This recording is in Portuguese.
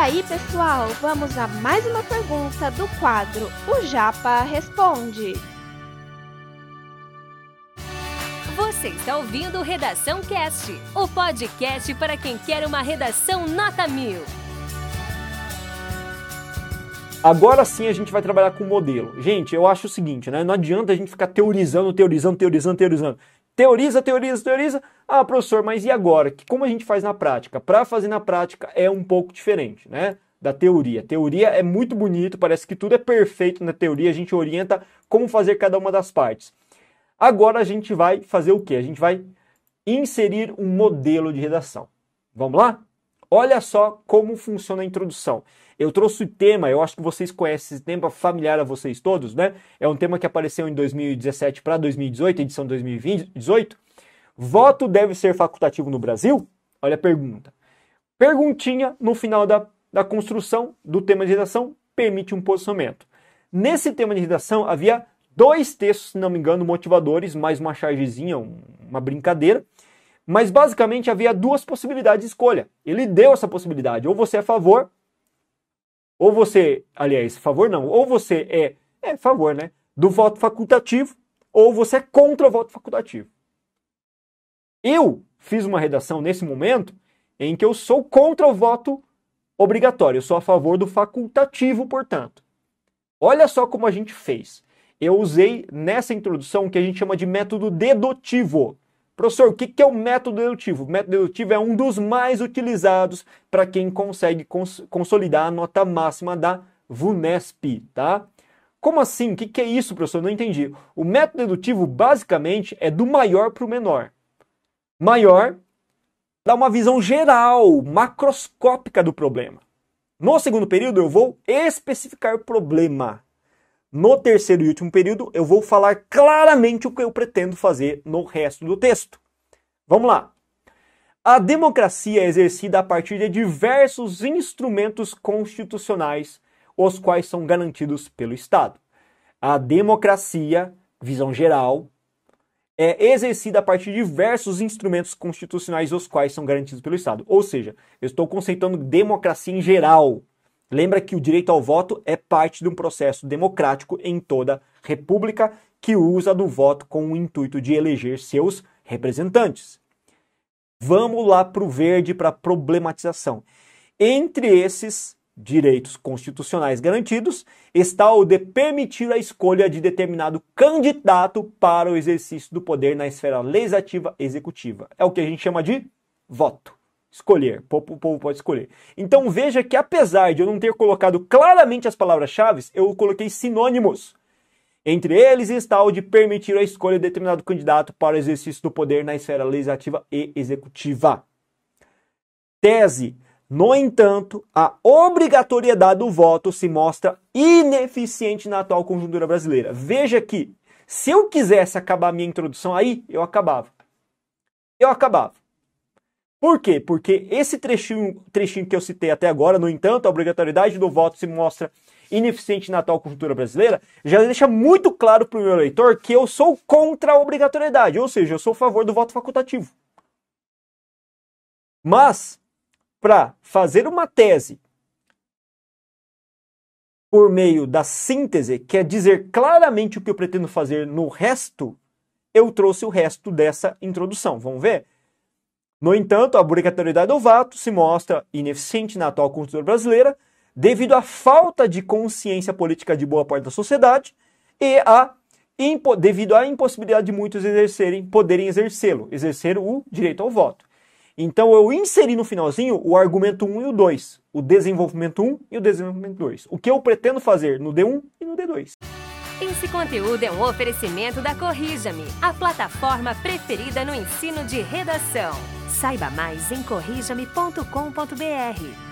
aí, pessoal, vamos a mais uma pergunta do quadro O Japa Responde. Você está ouvindo Redação Cast, o podcast para quem quer uma redação nota mil. Agora sim a gente vai trabalhar com modelo. Gente, eu acho o seguinte, né? Não adianta a gente ficar teorizando, teorizando, teorizando, teorizando. Teoriza, teoriza, teoriza. Ah, professor, mas e agora? Como a gente faz na prática? Para fazer na prática é um pouco diferente, né? Da teoria. Teoria é muito bonito, parece que tudo é perfeito na teoria, a gente orienta como fazer cada uma das partes. Agora a gente vai fazer o quê? A gente vai inserir um modelo de redação. Vamos lá? Olha só como funciona a introdução. Eu trouxe o tema, eu acho que vocês conhecem esse tema, familiar a vocês todos, né? É um tema que apareceu em 2017 para 2018, edição 2018. Voto deve ser facultativo no Brasil? Olha a pergunta. Perguntinha no final da, da construção do tema de redação permite um posicionamento. Nesse tema de redação havia dois textos, se não me engano, motivadores, mais uma chargezinha, uma brincadeira. Mas basicamente havia duas possibilidades de escolha. Ele deu essa possibilidade. Ou você é a favor ou você, aliás, favor não, ou você é, é favor, né, do voto facultativo, ou você é contra o voto facultativo. Eu fiz uma redação nesse momento em que eu sou contra o voto obrigatório, eu sou a favor do facultativo, portanto. Olha só como a gente fez. Eu usei nessa introdução o que a gente chama de método dedutivo. Professor, o que é o método dedutivo? O método dedutivo é um dos mais utilizados para quem consegue cons consolidar a nota máxima da VUNESP, tá? Como assim? O que é isso, professor? Não entendi. O método dedutivo, basicamente, é do maior para o menor. Maior dá uma visão geral, macroscópica do problema. No segundo período, eu vou especificar o problema. No terceiro e último período, eu vou falar claramente o que eu pretendo fazer no resto do texto. Vamos lá. A democracia é exercida a partir de diversos instrumentos constitucionais, os quais são garantidos pelo Estado. A democracia, visão geral, é exercida a partir de diversos instrumentos constitucionais, os quais são garantidos pelo Estado. Ou seja, eu estou conceituando democracia em geral, Lembra que o direito ao voto é parte de um processo democrático em toda república que usa do voto com o intuito de eleger seus representantes. Vamos lá para o verde para problematização. Entre esses direitos constitucionais garantidos está o de permitir a escolha de determinado candidato para o exercício do poder na esfera legislativa executiva. É o que a gente chama de voto escolher. O povo pode escolher. Então veja que apesar de eu não ter colocado claramente as palavras-chave, eu coloquei sinônimos. Entre eles está o de permitir a escolha de determinado candidato para o exercício do poder na esfera legislativa e executiva. Tese. No entanto, a obrigatoriedade do voto se mostra ineficiente na atual conjuntura brasileira. Veja que, se eu quisesse acabar minha introdução aí, eu acabava. Eu acabava. Por quê? Porque esse trechinho, trechinho que eu citei até agora, no entanto, a obrigatoriedade do voto se mostra ineficiente na atual conjuntura brasileira, já deixa muito claro para o meu leitor que eu sou contra a obrigatoriedade, ou seja, eu sou a favor do voto facultativo. Mas, para fazer uma tese por meio da síntese, que é dizer claramente o que eu pretendo fazer no resto, eu trouxe o resto dessa introdução. Vamos ver? No entanto, a obrigatoriedade do voto se mostra ineficiente na atual Constituição brasileira devido à falta de consciência política de boa parte da sociedade e a devido à impossibilidade de muitos exercerem, poderem exercê-lo, exercer o direito ao voto. Então eu inseri no finalzinho o argumento 1 e o 2, o desenvolvimento 1 e o desenvolvimento 2. O que eu pretendo fazer no D1 e no D2. Esse conteúdo é um oferecimento da Corrija-me, a plataforma preferida no ensino de redação. Saiba mais em corrijame.com.br.